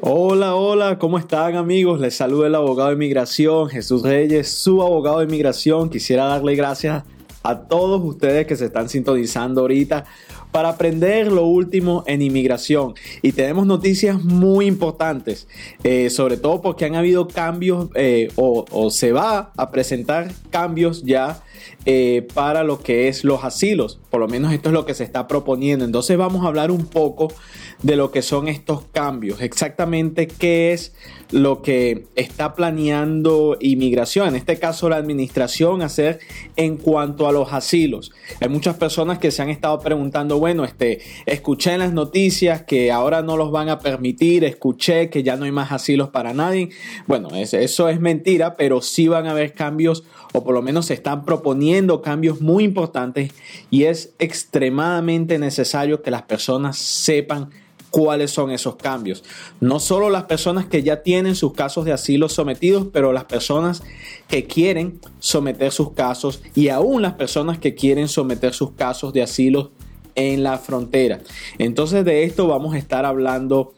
Hola, hola, ¿cómo están amigos? Les saluda el abogado de inmigración, Jesús Reyes, su abogado de inmigración. Quisiera darle gracias a todos ustedes que se están sintonizando ahorita para aprender lo último en inmigración. Y tenemos noticias muy importantes, eh, sobre todo porque han habido cambios eh, o, se va a presentar cambios ya eh, para lo que es los asilos. Por lo menos esto es lo que se está proponiendo. Entonces vamos a hablar un poco de lo que son estos cambios, exactamente qué es lo que está planeando inmigración, en este caso la administración, hacer en cuanto a los asilos. Hay muchas personas que se han estado preguntando, bueno, este, escuché en las noticias que ahora no los van a permitir, escuché que ya no hay más asilos para nadie. Bueno, eso es mentira, pero sí van a haber cambios o por lo menos se están proponiendo cambios muy importantes y es extremadamente necesario que las personas sepan cuáles son esos cambios. No solo las personas que ya tienen sus casos de asilo sometidos, pero las personas que quieren someter sus casos y aún las personas que quieren someter sus casos de asilo en la frontera. Entonces de esto vamos a estar hablando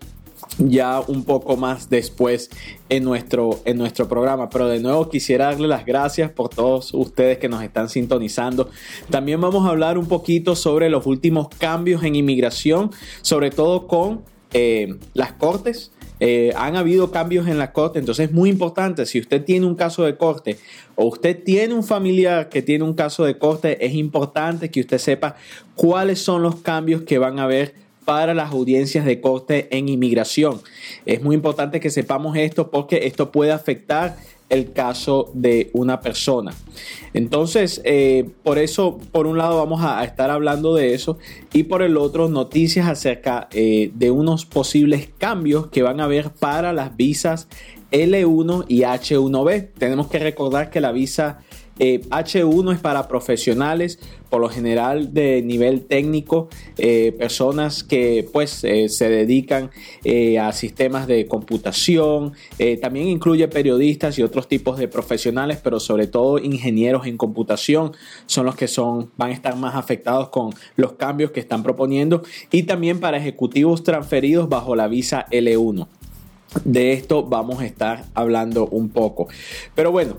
ya un poco más después en nuestro, en nuestro programa. Pero de nuevo quisiera darle las gracias por todos ustedes que nos están sintonizando. También vamos a hablar un poquito sobre los últimos cambios en inmigración, sobre todo con eh, las cortes. Eh, han habido cambios en la corte, entonces es muy importante, si usted tiene un caso de corte o usted tiene un familiar que tiene un caso de corte, es importante que usted sepa cuáles son los cambios que van a haber para las audiencias de corte en inmigración. Es muy importante que sepamos esto porque esto puede afectar el caso de una persona. Entonces, eh, por eso, por un lado vamos a, estar hablando de eso y por el otro, noticias acerca eh, de unos posibles cambios que van a haber para las visas L1 y H1B. Tenemos que recordar que la visa H1 eh, es para profesionales, por lo general de nivel técnico, eh, personas que pues eh, se dedican a sistemas de computación, también incluye periodistas y otros tipos de profesionales, pero sobre todo ingenieros en computación son los que son, van a estar más afectados con los cambios que están proponiendo y también para ejecutivos transferidos bajo la visa L1. De esto vamos a estar hablando un poco. Pero bueno,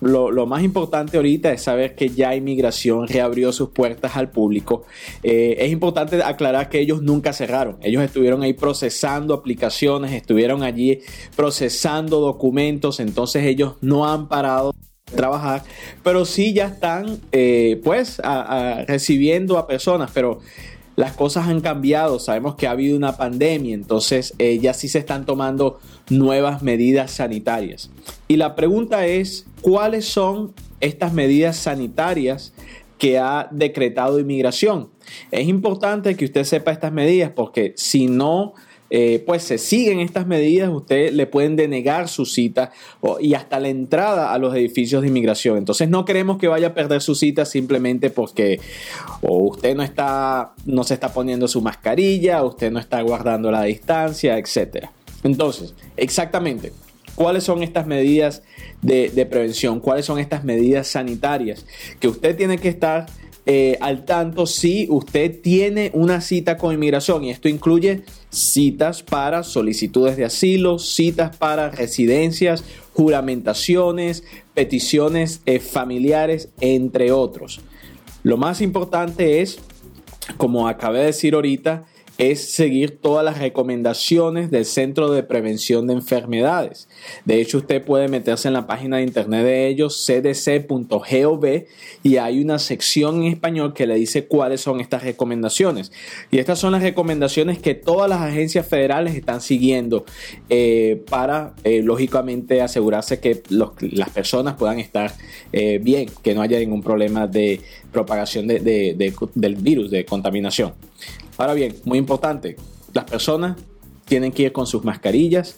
lo, más importante ahorita es saber que ya Inmigración reabrió sus puertas al público. Eh, es importante aclarar que ellos nunca cerraron. Ellos estuvieron ahí procesando aplicaciones, estuvieron allí procesando documentos, entonces ellos no han parado de trabajar, pero sí ya están eh, pues recibiendo a personas, pero las cosas han cambiado, sabemos que ha habido una pandemia, entonces eh, ya sí se están tomando nuevas medidas sanitarias. Y la pregunta es, ¿cuáles son estas medidas sanitarias que ha decretado inmigración? Es importante que usted sepa estas medidas porque si no eh, pues se siguen estas medidas, usted le pueden denegar su cita y hasta la entrada a los edificios de inmigración. Entonces no queremos que vaya a perder su cita simplemente porque usted no está, no se está poniendo su mascarilla, usted no está guardando la distancia, etc. Entonces, exactamente, ¿cuáles son estas medidas de prevención? ¿Cuáles son estas medidas sanitarias que usted tiene que estar eh, al tanto si usted tiene una cita con inmigración y esto incluye citas para solicitudes de asilo, citas para residencias, juramentaciones, peticiones eh, familiares, entre otros. Lo más importante es, como acabé de decir ahorita, es seguir todas las recomendaciones del Centro de Prevención de Enfermedades. De hecho, usted puede meterse en la página de internet de ellos, cdc.gov, y hay una sección en español que le dice cuáles son estas recomendaciones. Y estas son las recomendaciones que todas las agencias federales están siguiendo eh, para, eh, lógicamente, asegurarse que las personas puedan estar eh, bien, que no haya ningún problema de propagación del virus, de contaminación. Ahora bien, muy importante, las personas tienen que ir con sus mascarillas.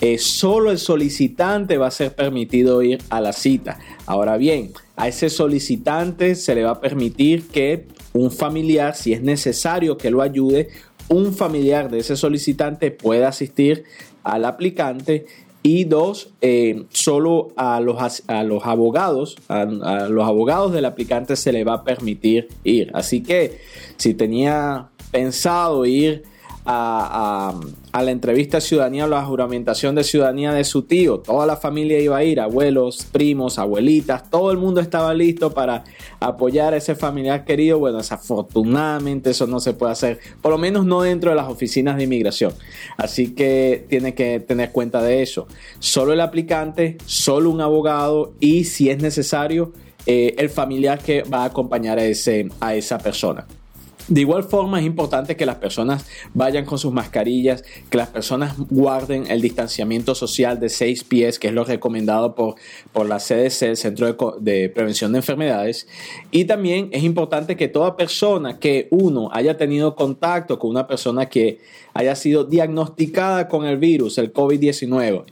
Eh, solo el solicitante va a ser permitido ir a la cita. Ahora bien, a ese solicitante se le va a permitir que un familiar, si es necesario que lo ayude, un familiar de ese solicitante pueda asistir al aplicante y dos, eh, solo a los, a los abogados, a, los abogados del aplicante se le va a permitir ir. Así que si tenía pensado ir a, la entrevista de ciudadanía o la juramentación de ciudadanía de su tío. Toda la familia iba a ir, abuelos, primos, abuelitas, todo el mundo estaba listo para apoyar a ese familiar querido. Bueno, desafortunadamente eso no se puede hacer, por lo menos no dentro de las oficinas de inmigración. Así que tiene que tener cuenta de eso. Solo el aplicante, solo un abogado y si es necesario, eh, el familiar que va a acompañar a, ese, a esa persona. De igual forma es importante que las personas vayan con sus mascarillas, que las personas guarden el distanciamiento social de 6 pies, que es lo recomendado por, por la CDC, el Centro de, de, Prevención de Enfermedades. Y también es importante que toda persona que uno haya tenido contacto con una persona que haya sido diagnosticada con el virus, el COVID-19,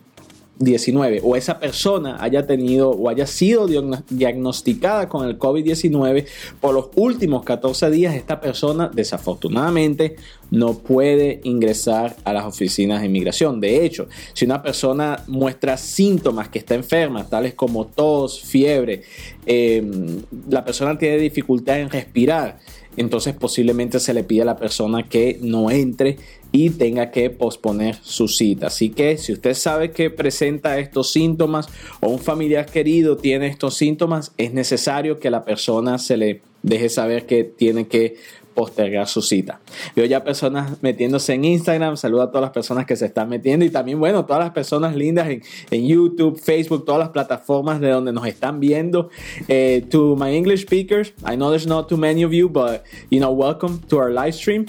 19 o esa persona haya tenido o haya sido diagnosticada con el COVID-19 por los últimos 14 días, esta persona desafortunadamente no puede ingresar a las oficinas de inmigración. De hecho, si una persona muestra síntomas que está enferma, tales como tos, fiebre, em, la persona tiene dificultad en respirar, entonces posiblemente se le pide a la persona que no entre y tenga que posponer su cita. Así que si usted sabe que presenta estos síntomas o un familiar querido tiene estos síntomas, es necesario que la persona se le deje saber que tiene que postergar su cita. Veo ya personas metiéndose en Instagram, saludo a todas las personas que se están metiendo y también, bueno, todas las personas lindas en, en YouTube, Facebook, todas las plataformas de donde nos están viendo. Eh, to my English speakers, I know there's not too many of you, but, you know, welcome to our live stream.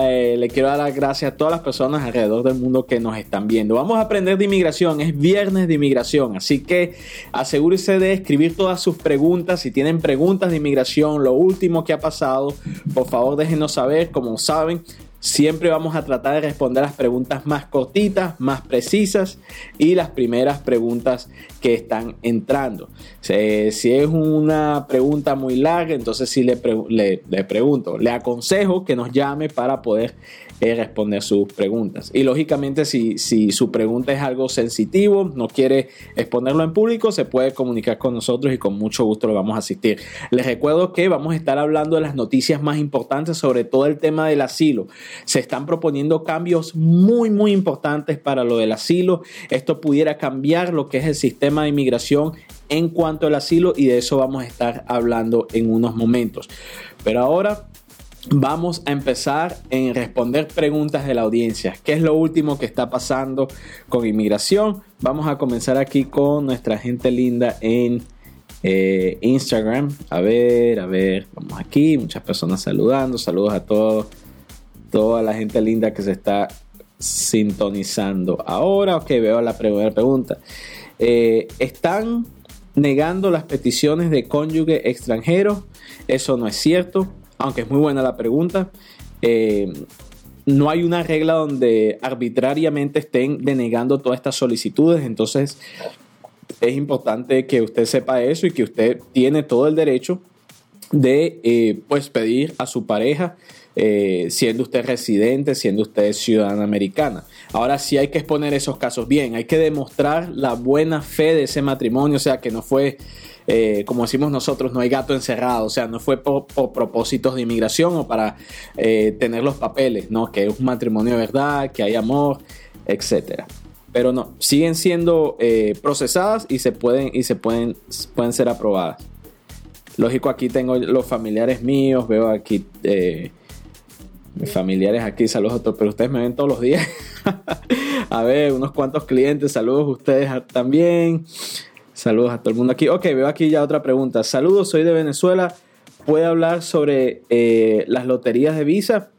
Eh, le quiero dar las gracias a todas las personas alrededor del mundo que nos están viendo. Vamos a aprender de inmigración, es viernes de inmigración, así que asegúrese de escribir todas sus preguntas. Si tienen preguntas de inmigración, lo último que ha pasado, por favor déjenos saber. Como saben, Siempre vamos a tratar de responder las preguntas más cortitas, más precisas y las primeras preguntas que están entrando. Si, es una pregunta muy larga, entonces sí le, le pregunto, le aconsejo que nos llame para poder responder sus preguntas. Y lógicamente si, si su pregunta es algo sensitivo, no quiere exponerlo en público, se puede comunicar con nosotros y con mucho gusto lo vamos a asistir. Les recuerdo que vamos a estar hablando de las noticias más importantes sobre todo el tema del asilo. Se están proponiendo cambios muy, muy importantes para lo del asilo. Esto pudiera cambiar lo que es el sistema de inmigración en cuanto al asilo y de eso vamos a estar hablando en unos momentos. Pero ahora Vamos a empezar en responder preguntas de la audiencia. ¿Qué es lo último que está pasando con inmigración? Vamos a comenzar aquí con nuestra gente linda en eh, Instagram. A ver, a ver, vamos aquí. Muchas personas saludando. Saludos a todos, toda la gente linda que se está sintonizando ahora. Ok, veo la primera pregunta. Eh, ¿Están negando las peticiones de cónyuge extranjero? Eso no es cierto aunque es muy buena la pregunta. Eh, no hay una regla donde arbitrariamente estén denegando todas estas solicitudes, entonces es importante que usted sepa eso y que usted tiene todo el derecho de eh, pues pedir a su pareja eh, siendo usted residente, siendo usted ciudadana americana. Ahora sí hay que exponer esos casos bien, hay que demostrar la buena fe de ese matrimonio, o sea, que no fue eh, como decimos nosotros, no hay gato encerrado, o sea, no fue por, propósitos de inmigración o para eh, tener los papeles, ¿no? Que es un matrimonio de verdad, que hay amor, etcétera. Pero no, siguen siendo procesadas y se pueden, y se pueden, pueden ser aprobadas. Lógico, aquí tengo los familiares míos, veo aquí familiares aquí, saludos a todos, pero ustedes me ven todos los días. a ver, unos cuantos clientes, saludos a ustedes también. Saludos a todo el mundo aquí. Ok, veo aquí ya otra pregunta. Saludos, soy de Venezuela. ¿Puede hablar sobre eh, las loterías de visa?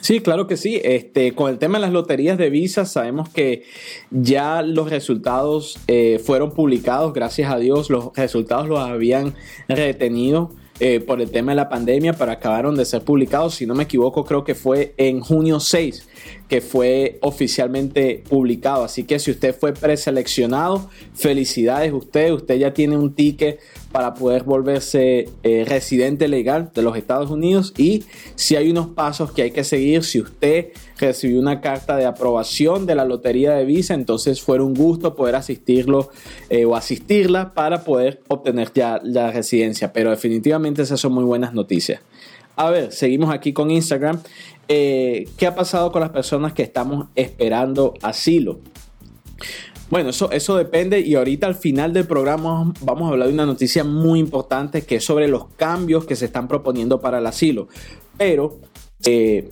Sí, claro que sí. Este, con el tema de las loterías de visa, sabemos que ya los resultados eh, fueron publicados, gracias a Dios, los resultados los habían retenido eh, por el tema de la pandemia, pero acabaron de ser publicados. Si no me equivoco, creo que fue en junio 6 que fue oficialmente publicado. Así que si usted fue preseleccionado, felicidades usted, usted ya tiene un ticket para poder volverse eh, residente legal de los Estados Unidos y si hay unos pasos que hay que seguir, si usted recibió una carta de aprobación de la lotería de visa, entonces fue un gusto poder asistirlo eh, o asistirla para poder obtener ya la residencia, pero definitivamente esas son muy buenas noticias. A ver, seguimos aquí con Instagram. Eh, ¿Qué ha pasado con las personas que estamos esperando asilo? Bueno, eso, eso depende y ahorita al final del programa vamos a hablar de una noticia muy importante que es sobre los cambios que se están proponiendo para el asilo. Pero eh,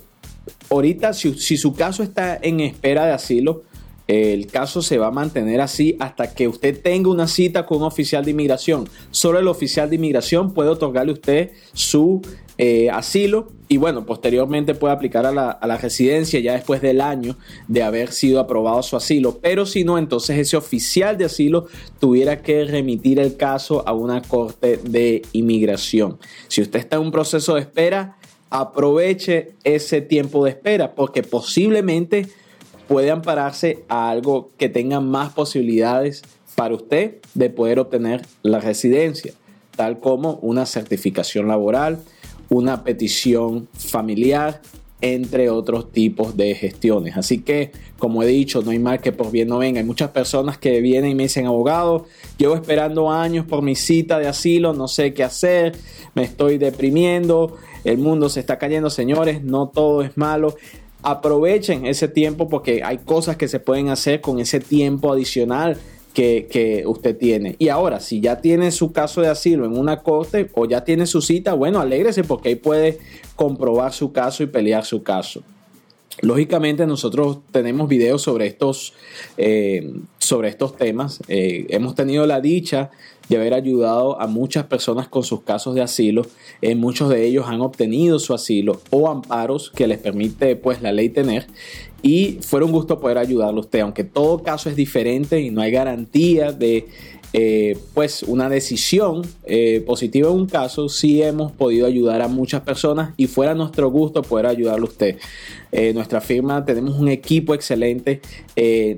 ahorita si, si, su caso está en espera de asilo, el caso se va a mantener así hasta que usted tenga una cita con un oficial de inmigración. Solo el oficial de inmigración puede otorgarle a usted su eh, asilo y bueno, posteriormente puede aplicar a la, residencia ya después del año de haber sido aprobado su asilo. Pero si no, entonces ese oficial de asilo tuviera que remitir el caso a una corte de inmigración. Si usted está en un proceso de espera, aproveche ese tiempo de espera porque posiblemente puede ampararse a algo que tenga más posibilidades para usted de poder obtener la residencia, tal como una certificación laboral, una petición familiar, entre otros tipos de gestiones. Así que, como he dicho, no hay mal que por bien no venga. Hay muchas personas que vienen y me dicen, abogado, llevo esperando años por mi cita de asilo, no sé qué hacer, me estoy deprimiendo, el mundo se está cayendo, señores, no todo es malo. Aprovechen ese tiempo porque hay cosas que se pueden hacer con ese tiempo adicional que, usted tiene. Y ahora, si ya tiene su caso de asilo en una corte o ya tiene su cita, bueno, alégrese porque ahí puede comprobar su caso y pelear su caso. Lógicamente nosotros tenemos videos sobre estos, eh, sobre estos temas. Eh, hemos tenido la dicha de haber ayudado a muchas personas con sus casos de asilo. Eh, muchos de ellos han obtenido su asilo o amparos que les permite pues la ley tener y fue un gusto poder ayudarlo a usted, aunque todo caso es diferente y no hay garantía de eh, pues una decisión positiva en un caso, sí hemos podido ayudar a muchas personas y fuera nuestro gusto poder ayudarlo a usted. Eh, nuestra firma tenemos un equipo excelente,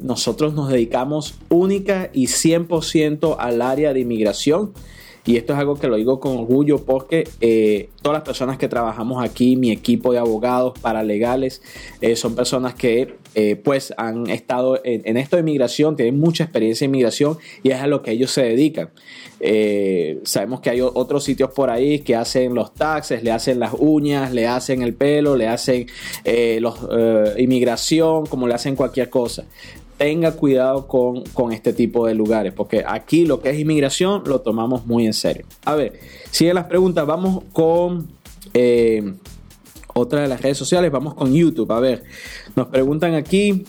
nosotros nos dedicamos única y 100% al área de inmigración. Y esto es algo que lo digo con orgullo porque eh, todas las personas que trabajamos aquí, mi equipo de abogados paralegales, eh, son personas que eh, pues han estado en, esto de inmigración, tienen mucha experiencia en inmigración y es a lo que ellos se dedican. sabemos que hay otros sitios por ahí que hacen los taxes, le hacen las uñas, le hacen el pelo, le hacen los, inmigración, como le hacen cualquier cosa tenga cuidado con, este tipo de lugares, porque aquí lo que es inmigración lo tomamos muy en serio. A ver, siguen las preguntas, vamos con eh, otra de las redes sociales, vamos con YouTube. A ver, nos preguntan aquí,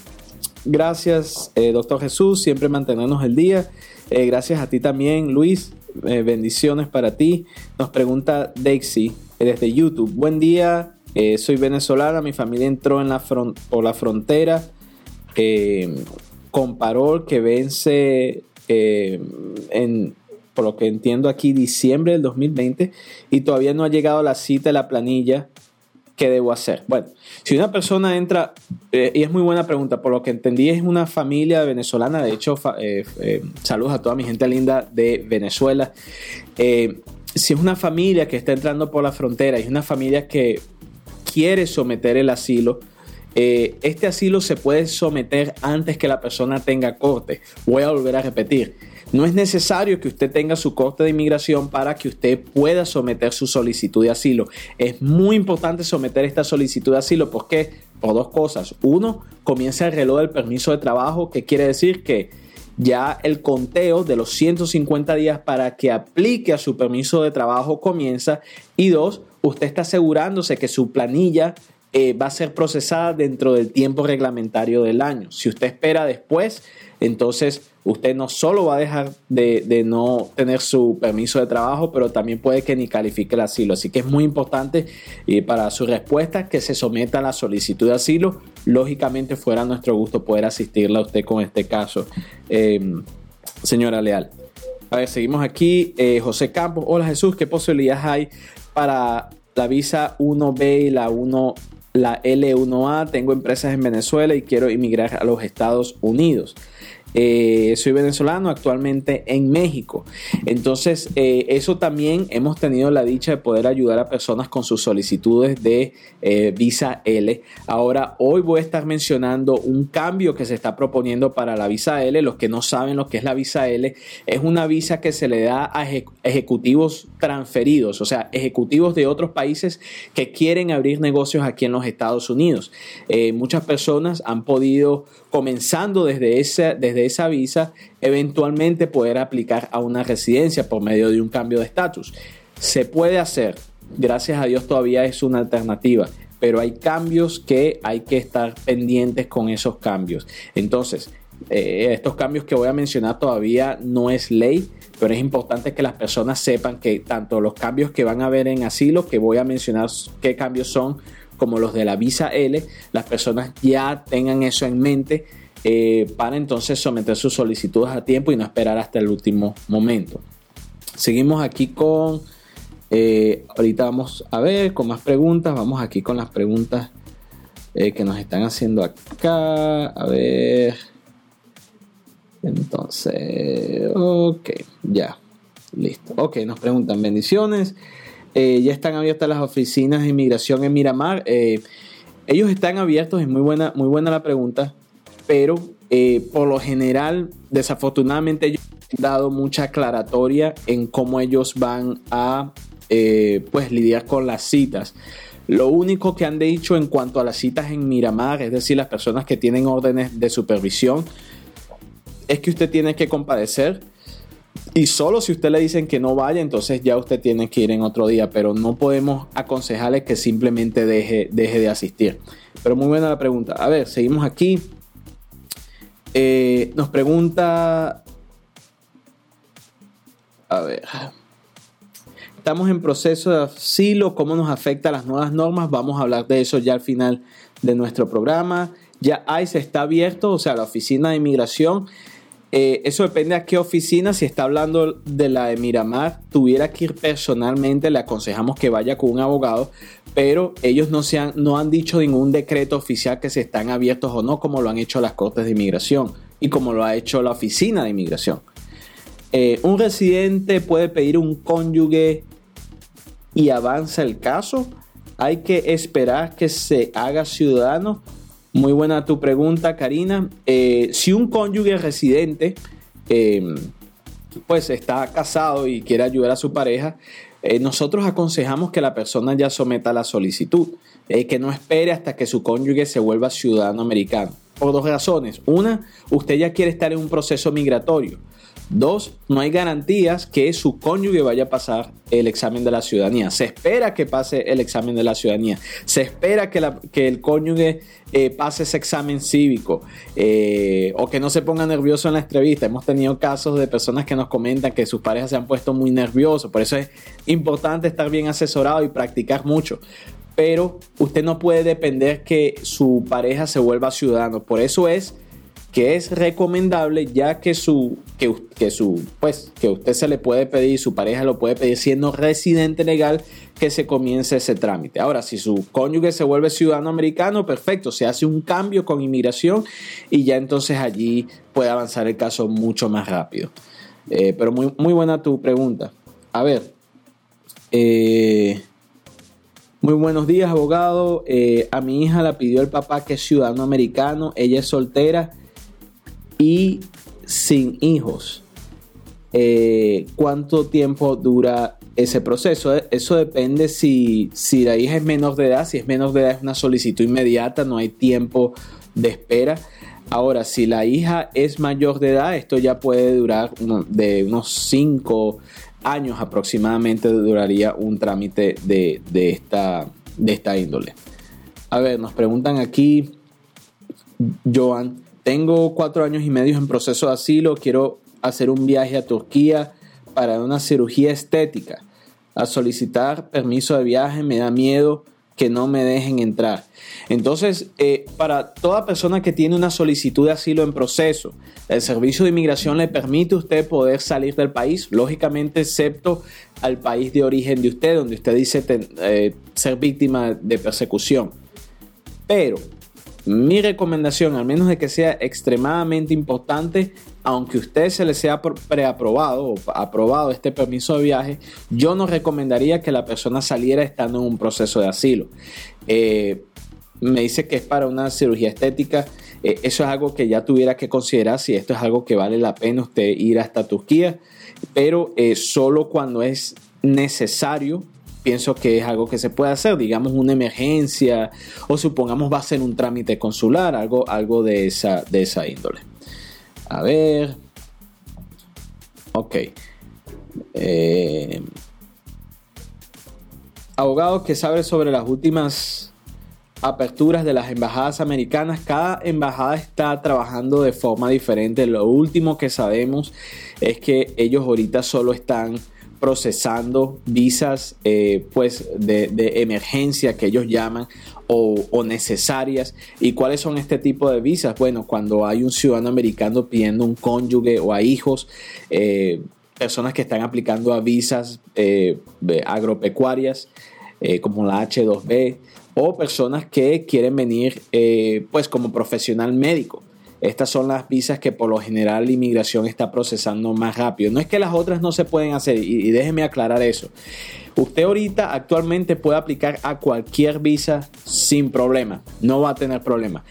gracias eh, doctor Jesús, siempre mantenernos el día. Eh, gracias a ti también, Luis, bendiciones para ti. Nos pregunta Daisy desde YouTube, buen día. soy venezolana, mi familia entró en la por la frontera eh, que vence eh, en, por lo que entiendo aquí, diciembre del 2020 y todavía no ha llegado la cita de la planilla. ¿Qué debo hacer? Bueno, si una persona entra, eh, y es muy buena pregunta, por lo que entendí es una familia venezolana, de hecho, saludos a toda mi gente linda de Venezuela. si es una familia que está entrando por la frontera y es una familia que quiere someter el asilo, eh, este asilo se puede someter antes que la persona tenga corte. Voy a volver a repetir. No es necesario que usted tenga su corte de inmigración para que usted pueda someter su solicitud de asilo. Es muy importante someter esta solicitud de asilo porque por dos cosas. Uno, comienza el reloj del permiso de trabajo, que quiere decir que ya el conteo de los 150 días para que aplique a su permiso de trabajo comienza. Y dos, usted está asegurándose que su planilla eh, va a ser procesada dentro del tiempo reglamentario del año. Si usted espera después, entonces usted no solo va a dejar de, no tener su permiso de trabajo, pero también puede que ni califique el asilo. Así que es muy importante y para su respuesta que se someta a la solicitud de asilo. Lógicamente fuera nuestro gusto poder asistirla a usted con este caso, em, señora Leal. A ver, seguimos aquí. Eh, José Campos, hola Jesús, ¿qué posibilidades hay para la visa 1B y la 1 la L1A, tengo empresas en Venezuela y quiero emigrar a los Estados Unidos. Eh, soy venezolano actualmente en México. Entonces, eh, eso también hemos tenido la dicha de poder ayudar a personas con sus solicitudes de eh, visa L. Ahora, hoy voy a estar mencionando un cambio que se está proponiendo para la visa L. Los que no saben lo que es la visa L, es una visa que se le da a ejecutivos transferidos, o sea, ejecutivos de otros países que quieren abrir negocios aquí en los Estados Unidos. muchas personas han podido, comenzando desde esa, desde esa visa, eventualmente poder aplicar a una residencia por medio de un cambio de estatus. Se puede hacer, gracias a Dios todavía es una alternativa, pero hay cambios que hay que estar pendientes con esos cambios. Entonces, eh, estos cambios que voy a mencionar todavía no es ley, pero es importante que las personas sepan que tanto los cambios que van a ver en asilo, que voy a mencionar qué cambios son, como los de la visa L, las personas ya tengan eso en mente eh, para entonces someter sus solicitudes a tiempo y no esperar hasta el último momento. Seguimos aquí con, eh, ahorita vamos a ver con más preguntas, vamos aquí con las preguntas eh, que nos están haciendo acá, a ver. Entonces, ok, ya, listo. Ok, nos preguntan bendiciones. ya están abiertas las oficinas de inmigración en Miramar. ellos están abiertos, es muy buena, muy buena la pregunta pero eh, por lo general, desafortunadamente, ellos han dado mucha aclaratoria en cómo ellos van a eh, pues lidiar con las citas. Lo único que han dicho en cuanto a las citas en Miramar, es decir, las personas que tienen órdenes de supervisión, es que usted tiene que compadecer. Y solo si usted le dicen que no vaya, entonces ya usted tiene que ir en otro día, pero no podemos aconsejarle que simplemente deje, deje de asistir. Pero muy buena la pregunta. A ver, seguimos aquí. Eh, nos pregunta. A ver. Estamos en proceso de asilo. ¿Cómo nos afecta las nuevas normas? Vamos a hablar de eso ya al final de nuestro programa. Ya ICE está abierto, o sea, la oficina de inmigración. Eh, eso depende a qué oficina. Si está hablando de la de Miramar, tuviera que ir personalmente, le aconsejamos que vaya con un abogado, pero ellos no, se han, no han dicho ningún decreto oficial que se están abiertos o no, como lo han hecho las Cortes de Inmigración y como lo ha hecho la Oficina de Inmigración. Eh, un residente puede pedir un cónyuge y avanza el caso. Hay que esperar que se haga ciudadano. Muy buena tu pregunta, Karina. Eh, si un cónyuge residente eh, pues está casado y quiere ayudar a su pareja, eh, nosotros aconsejamos que la persona ya someta la solicitud, eh, que no espere hasta que su cónyuge se vuelva ciudadano americano. Por dos razones. Una, usted ya quiere estar en un proceso migratorio. Dos, no hay garantías que su cónyuge vaya a pasar el examen de la ciudadanía. Se espera que pase el examen de la ciudadanía. Se espera que, el cónyuge eh, pase ese examen cívico eh, o que no se ponga nervioso en la entrevista. Hemos tenido casos de personas que nos comentan que sus parejas se han puesto muy nerviosos. Por eso es importante estar bien asesorado y practicar mucho pero usted no puede depender que su pareja se vuelva ciudadano. Por eso es que es recomendable ya que su que, su pues que usted se le puede pedir su pareja lo puede pedir siendo residente legal que se comience ese trámite ahora si su cónyuge se vuelve ciudadano americano perfecto se hace un cambio con inmigración y ya entonces allí puede avanzar el caso mucho más rápido eh, pero muy, muy buena tu pregunta a ver eh, muy buenos días, abogado. Eh, a mi hija la pidió el papá que es ciudadano americano. Ella es soltera y sin hijos. Eh, ¿Cuánto tiempo dura ese proceso? Eso depende si, si la hija es menor de edad. Si es menor de edad es una solicitud inmediata, no hay tiempo de espera. Ahora, si la hija es mayor de edad, esto ya puede durar de unos 5 años aproximadamente, duraría un trámite de, de, esta, de esta índole. A ver, nos preguntan aquí, Joan, tengo cuatro años y medio en proceso de asilo, quiero hacer un viaje a Turquía para una cirugía estética. A solicitar permiso de viaje me da miedo que no me dejen entrar. Entonces, eh, para toda persona que tiene una solicitud de asilo en proceso, el servicio de inmigración le permite a usted poder salir del país, lógicamente excepto al país de origen de usted, donde usted dice eh, ser víctima de persecución. Pero mi recomendación, al menos de que sea extremadamente importante, aunque usted se le sea preaprobado o aprobado este permiso de viaje, yo no recomendaría que la persona saliera estando en un proceso de asilo. Eh, me dice que es para una cirugía estética. Eh, eso es algo que ya tuviera que considerar si esto es algo que vale la pena usted ir hasta Turquía, pero eh, solo cuando es necesario pienso que es algo que se puede hacer, digamos una emergencia o supongamos va a ser un trámite consular, algo, algo de, esa, de esa índole. A ver. Ok. Eh, abogado que sabe sobre las últimas aperturas de las embajadas americanas. Cada embajada está trabajando de forma diferente. Lo último que sabemos es que ellos ahorita solo están procesando visas eh, pues de, emergencia que ellos llaman o, necesarias. ¿Y cuáles son este tipo de visas? Bueno, cuando hay un ciudadano americano pidiendo un cónyuge o a hijos, eh, personas que están aplicando a visas eh, agropecuarias como la H2B o personas que quieren venir pues como profesional médico. Estas son las visas que por lo general la inmigración está procesando más rápido. No es que las otras no se pueden hacer y, déjeme aclarar eso. Usted ahorita actualmente puede aplicar a cualquier visa sin problema. No va a tener problema.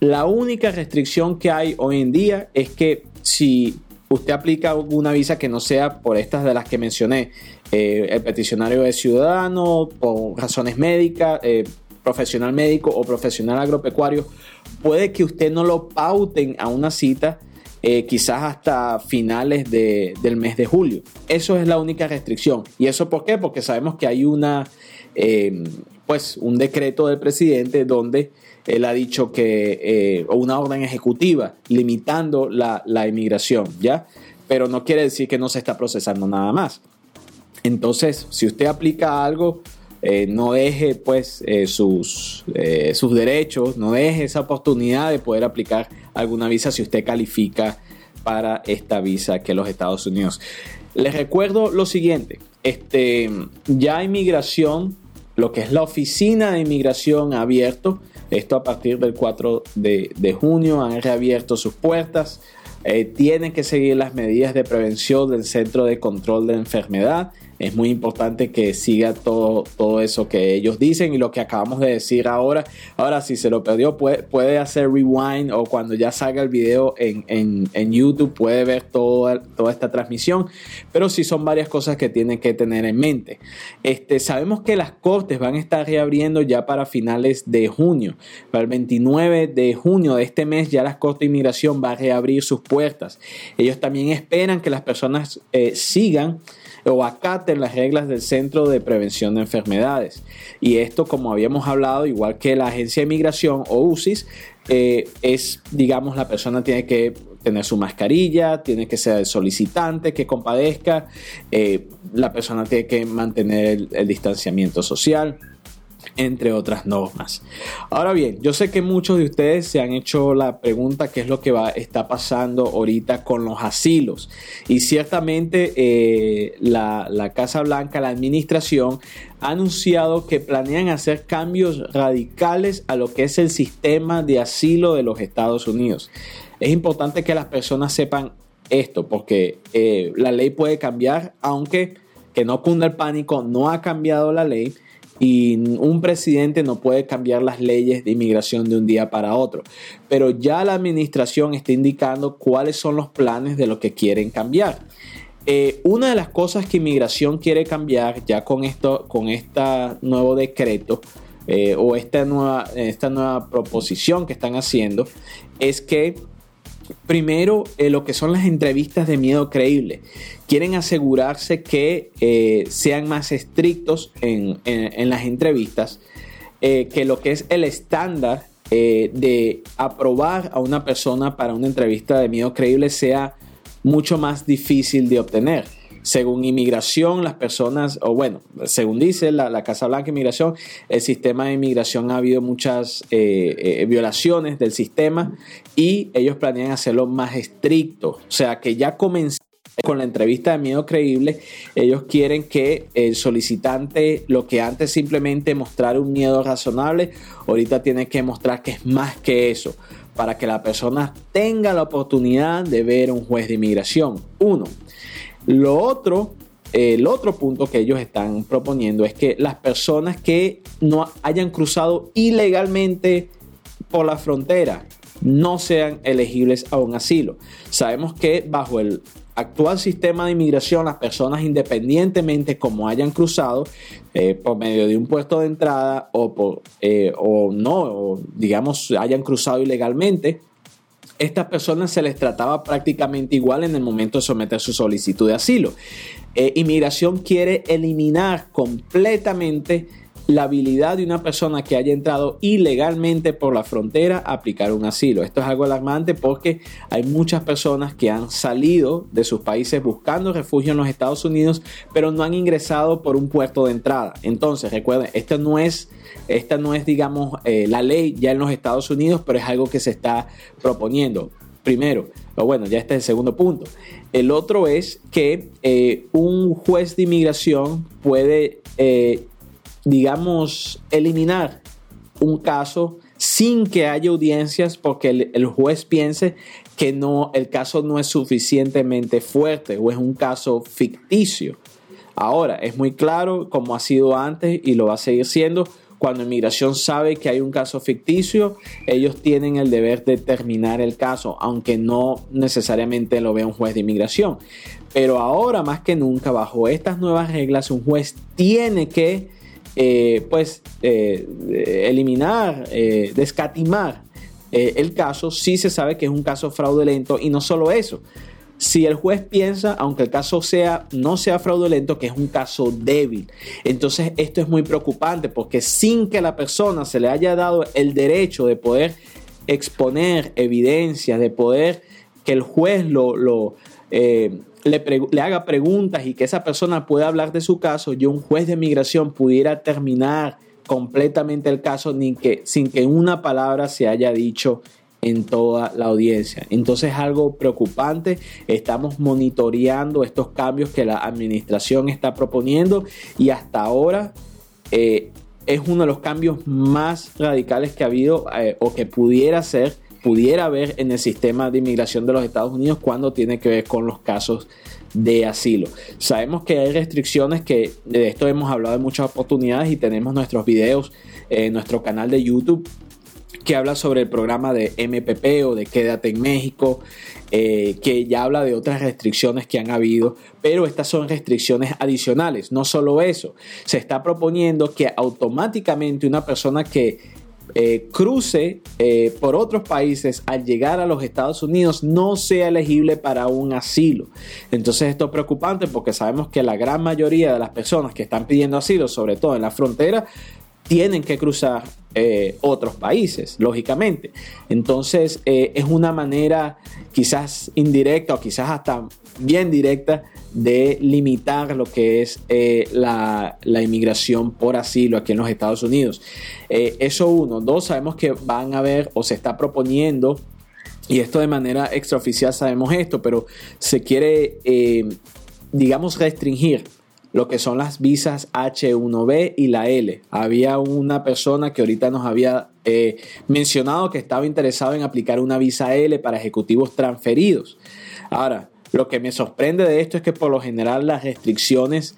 La única restricción que hay hoy en día es que si usted aplica una visa que no sea por estas de las que mencioné, eh, el peticionario de ciudadano, por razones médicas, eh, profesional médico o profesional agropecuario, puede que usted no lo pauten a una cita eh, quizás hasta finales del mes de julio. Eso es la única restricción. ¿Y eso por qué? Porque sabemos que hay una, eh, pues, un decreto del presidente donde él ha dicho que, eh, o una orden ejecutiva limitando la, la ¿ya? Pero no quiere decir que no se está procesando nada más. Entonces, si usted aplica algo eh, no deje pues eh, sus, eh, sus derechos, no deje esa oportunidad de poder aplicar alguna visa si usted califica para esta visa que los Estados Unidos. Les recuerdo lo siguiente, este, ya inmigración, lo que es la oficina de inmigración ha abierto, esto a partir del 4 de, de junio han reabierto sus puertas. tienen que seguir las medidas de prevención del Centro de Control de Enfermedad es muy importante que siga todo, todo eso que ellos dicen y lo que acabamos de decir ahora. Ahora, si se lo perdió, puede, puede hacer rewind o cuando ya salga el video en, YouTube puede ver toda, toda esta transmisión. Pero sí son varias cosas que tienen que tener en mente. Este, sabemos que las cortes van a estar reabriendo ya para finales de junio. Para el 29 de junio de este mes ya las cortes de inmigración van a reabrir sus puertas. Ellos también esperan que las personas eh, sigan o acaten las reglas del Centro de Prevención de Enfermedades. Y esto, como habíamos hablado, igual que la Agencia de Migración o UCIS, eh, es, digamos, la persona tiene que tener su mascarilla, tiene que ser el solicitante que compadezca, eh, la persona tiene que mantener el distanciamiento social entre otras normas. Ahora bien, yo sé que muchos de ustedes se han hecho la pregunta qué es lo que va, está pasando ahorita con los asilos. Y ciertamente eh, la, Casa Blanca, la administración, ha anunciado que planean hacer cambios radicales a lo que es el sistema de asilo de los Estados Unidos. Es importante que las personas sepan esto porque eh, la ley puede cambiar, aunque que no cunda el pánico, no ha cambiado la ley y un presidente no puede cambiar las leyes de inmigración de un día para otro. Pero ya la administración está indicando cuáles son los planes de lo que quieren cambiar. Eh, una de las cosas que inmigración quiere cambiar ya con esto, con este nuevo decreto eh, o esta nueva, esta nueva proposición que están haciendo, es que Primero, eh, lo que son las entrevistas de miedo creíble. Quieren asegurarse que eh, sean más estrictos en, las entrevistas, eh, que lo que es el estándar de aprobar a una persona para una entrevista de miedo creíble sea mucho más difícil de obtener según inmigración, las personas, o bueno, según dice la, Casa Blanca Inmigración, el sistema de inmigración ha habido muchas eh, eh, violaciones del sistema y ellos planean hacerlo más estricto. O sea que ya comenzaron con la entrevista de miedo creíble, ellos quieren que el solicitante, lo que antes simplemente mostrar un miedo razonable, ahorita tiene que mostrar que es más que eso, para que la persona tenga la oportunidad de ver un juez de inmigración. Uno. Lo otro, el otro punto que ellos están proponiendo es que las personas que no hayan cruzado ilegalmente por la frontera no sean elegibles a un asilo. Sabemos que bajo el actual sistema de inmigración, las personas independientemente como hayan cruzado eh, por medio de un puesto de entrada o, eh, o no, o digamos hayan cruzado ilegalmente, estas personas se les trataba prácticamente igual en el momento de someter su solicitud de asilo. Eh, inmigración quiere eliminar completamente la habilidad de una persona que haya entrado ilegalmente por la frontera a aplicar un asilo. Esto es algo alarmante porque hay muchas personas que han salido de sus países buscando refugio en los Estados Unidos, pero no han ingresado por un puerto de entrada. Entonces, recuerden, esto no es, esta no es, digamos, eh, la ley ya en los Estados Unidos, pero es algo que se está proponiendo. Primero, o bueno, ya este es el segundo punto. El otro es que eh, un juez de inmigración puede eh, digamos, eliminar un caso sin que haya audiencias porque el, juez piense que no, el caso no es suficientemente fuerte o es un caso ficticio. Ahora, es muy claro, como ha sido antes y lo va a seguir siendo, cuando inmigración sabe que hay un caso ficticio, ellos tienen el deber de terminar el caso, aunque no necesariamente lo vea un juez de inmigración. Pero ahora más que nunca, bajo estas nuevas reglas, un juez tiene que eh, pues eh, eliminar, eh, descatimar el caso si se sabe que es un caso fraudulento y no solo eso. Si el juez piensa, aunque el caso sea no sea fraudulento, que es un caso débil, entonces esto es muy preocupante porque sin que la persona se le haya dado el derecho de poder exponer evidencias, de poder que el juez lo, lo le, haga preguntas y que esa persona pueda hablar de su caso, yo un juez de migración pudiera terminar completamente el caso ni que, sin que una palabra se haya dicho en toda la audiencia. Entonces es algo preocupante. Estamos monitoreando estos cambios que la administración está proponiendo y hasta ahora eh, es uno de los cambios más radicales que ha habido eh, o que pudiera ser pudiera haber en el sistema de inmigración de los Estados Unidos cuando tiene que ver con los casos de asilo. Sabemos que hay restricciones que de esto hemos hablado en muchas oportunidades y tenemos nuestros videos en nuestro canal de YouTube que habla sobre el programa de MPP o de Quédate en México, eh, que ya habla de otras restricciones que han habido, pero estas son restricciones adicionales. No solo eso, se está proponiendo que automáticamente una persona que eh, cruce eh, por otros países al llegar a los Estados Unidos no sea elegible para un asilo. Entonces esto es preocupante porque sabemos que la gran mayoría de las personas que están pidiendo asilo, sobre todo en la frontera, tienen que cruzar eh, otros países, lógicamente. Entonces es una manera quizás indirecta o quizás hasta bien directa de limitar lo que es eh, la, inmigración por asilo aquí en los Estados Unidos. Eh, eso uno. Dos, sabemos que van a haber o se está proponiendo, y esto de manera extraoficial sabemos esto, pero se quiere, eh, digamos, restringir lo que son las visas H1B y la L. Había una persona que ahorita nos había mencionado que estaba interesado en aplicar una visa L para ejecutivos transferidos. Ahora, lo que me sorprende de esto es que por lo general las restricciones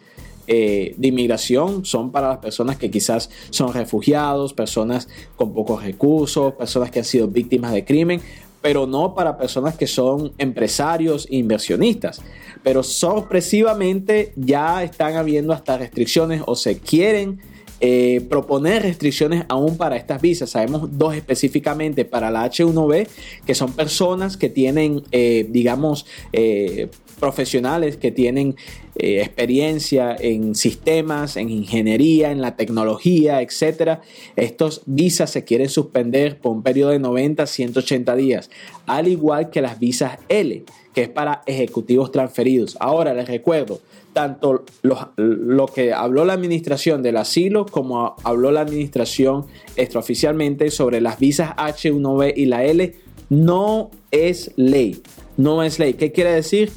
eh, de inmigración son para las personas que quizás son refugiados, personas con pocos recursos, personas que han sido víctimas de crimen, pero no para personas que son empresarios e inversionistas. Pero sorpresivamente ya están habiendo hasta restricciones o se quieren eh, proponer restricciones aún para estas visas. Sabemos dos específicamente para la H1B, que son personas que tienen, eh, digamos, eh, profesionales que tienen experiencia en sistemas, en ingeniería, en la tecnología, etc. Estos visas se quieren suspender por un periodo de 90 a 180 días, al igual que las visas L, que es para ejecutivos transferidos. Ahora les recuerdo, tanto lo, que habló la administración del asilo como habló la administración extraoficialmente sobre las visas H1B y la L no es ley. No es ley. ¿Qué quiere decir?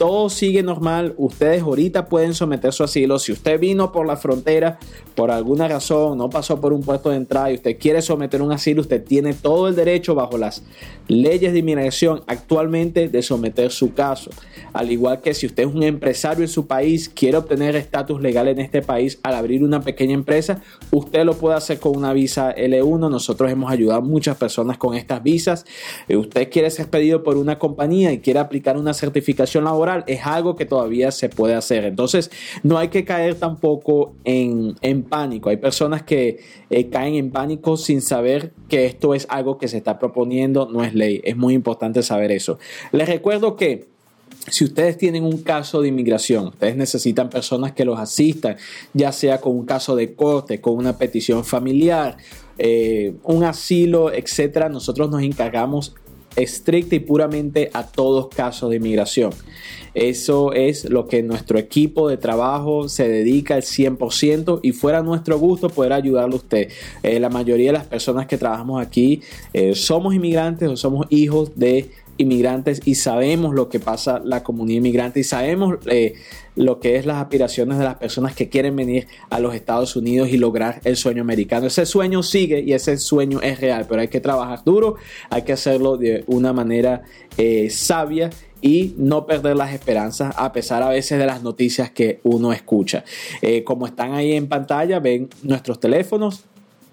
Todo sigue normal, ustedes ahorita pueden someter su asilo. Si usted vino por la frontera por alguna razón, no pasó por un puesto de entrada y usted quiere someter un asilo, usted tiene todo el derecho bajo las leyes de inmigración actualmente de someter su caso. Al igual que si usted es un empresario en su país, quiere obtener estatus legal en este país al abrir una pequeña empresa, usted lo puede hacer con una visa L1. Nosotros hemos ayudado a muchas personas con estas visas. Eh, usted quiere ser pedido por una compañía y quiere aplicar una certificación laboral es algo que todavía se puede hacer. Entonces, no hay que caer tampoco en, pánico. Hay personas que eh, caen en pánico sin saber que esto es algo que se está proponiendo, no es ley. Es muy importante saber eso. Les recuerdo que si ustedes tienen un caso de inmigración, ustedes necesitan personas que los asistan, ya sea con un caso de corte, con una petición familiar, eh, un asilo, etcétera, nosotros nos encargamos estricta y puramente a todos casos de inmigración. Eso es lo que nuestro equipo de trabajo se dedica al 100% y fuera nuestro gusto poder ayudarle a usted. Eh, la mayoría de las personas que trabajamos aquí eh, somos inmigrantes o somos hijos de inmigrantes y sabemos lo que pasa la comunidad inmigrante y sabemos eh, lo que es las aspiraciones de las personas que quieren venir a los Estados Unidos y lograr el sueño americano. Ese sueño sigue y ese sueño es real, pero hay que trabajar duro, hay que hacerlo de una manera eh, sabia y no perder las esperanzas a pesar a veces de las noticias que uno escucha. Eh, como están ahí en pantalla, ven nuestros teléfonos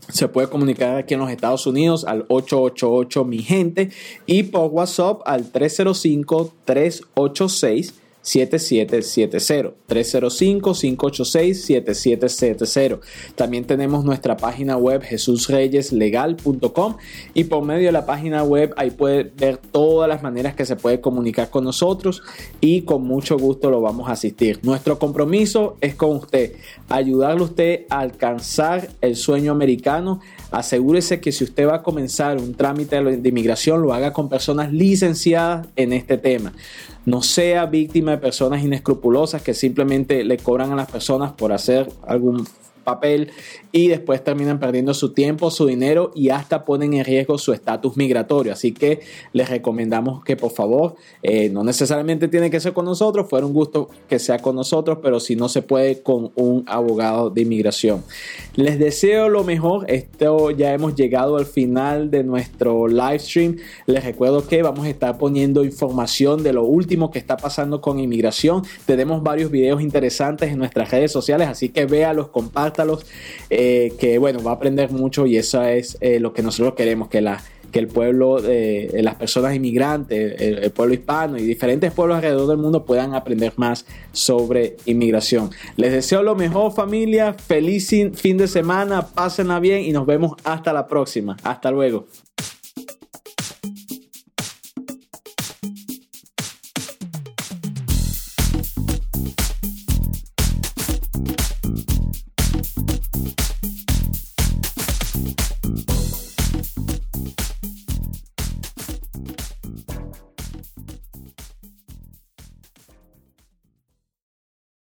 se puede comunicar aquí en los Estados Unidos al 888 mi gente y por WhatsApp al 305 386 7770 305-586-7770. También tenemos nuestra página web jesusreyeslegal.com y por medio de la página web ahí puede ver todas las maneras que se puede comunicar con nosotros y con mucho gusto lo vamos a asistir. Nuestro compromiso es con usted, ayudarle a usted a alcanzar el sueño americano. Asegúrese que si usted va a comenzar un trámite de inmigración lo haga con personas licenciadas en este tema no sea víctima de personas inescrupulosas que simplemente le cobran a las personas por hacer algún papel y después terminan perdiendo su tiempo, su dinero y hasta ponen en riesgo su estatus migratorio. Así que les recomendamos que por favor, eh, no necesariamente tiene que ser con nosotros, fuera un gusto que sea con nosotros, pero si no se puede con un abogado de inmigración. Les deseo lo mejor, esto ya hemos llegado al final de nuestro live stream. Les recuerdo que vamos a estar poniendo información de lo último que está pasando con inmigración. Tenemos varios videos interesantes en nuestras redes sociales, así que véalos, eh, que bueno, va a aprender mucho y eso es eh, lo que nosotros queremos, que la que el pueblo, eh, las personas inmigrantes, el, pueblo hispano y diferentes pueblos alrededor del mundo puedan aprender más sobre inmigración. Les deseo lo mejor familia, feliz fin de semana, pásenla bien y nos vemos hasta la próxima. Hasta luego.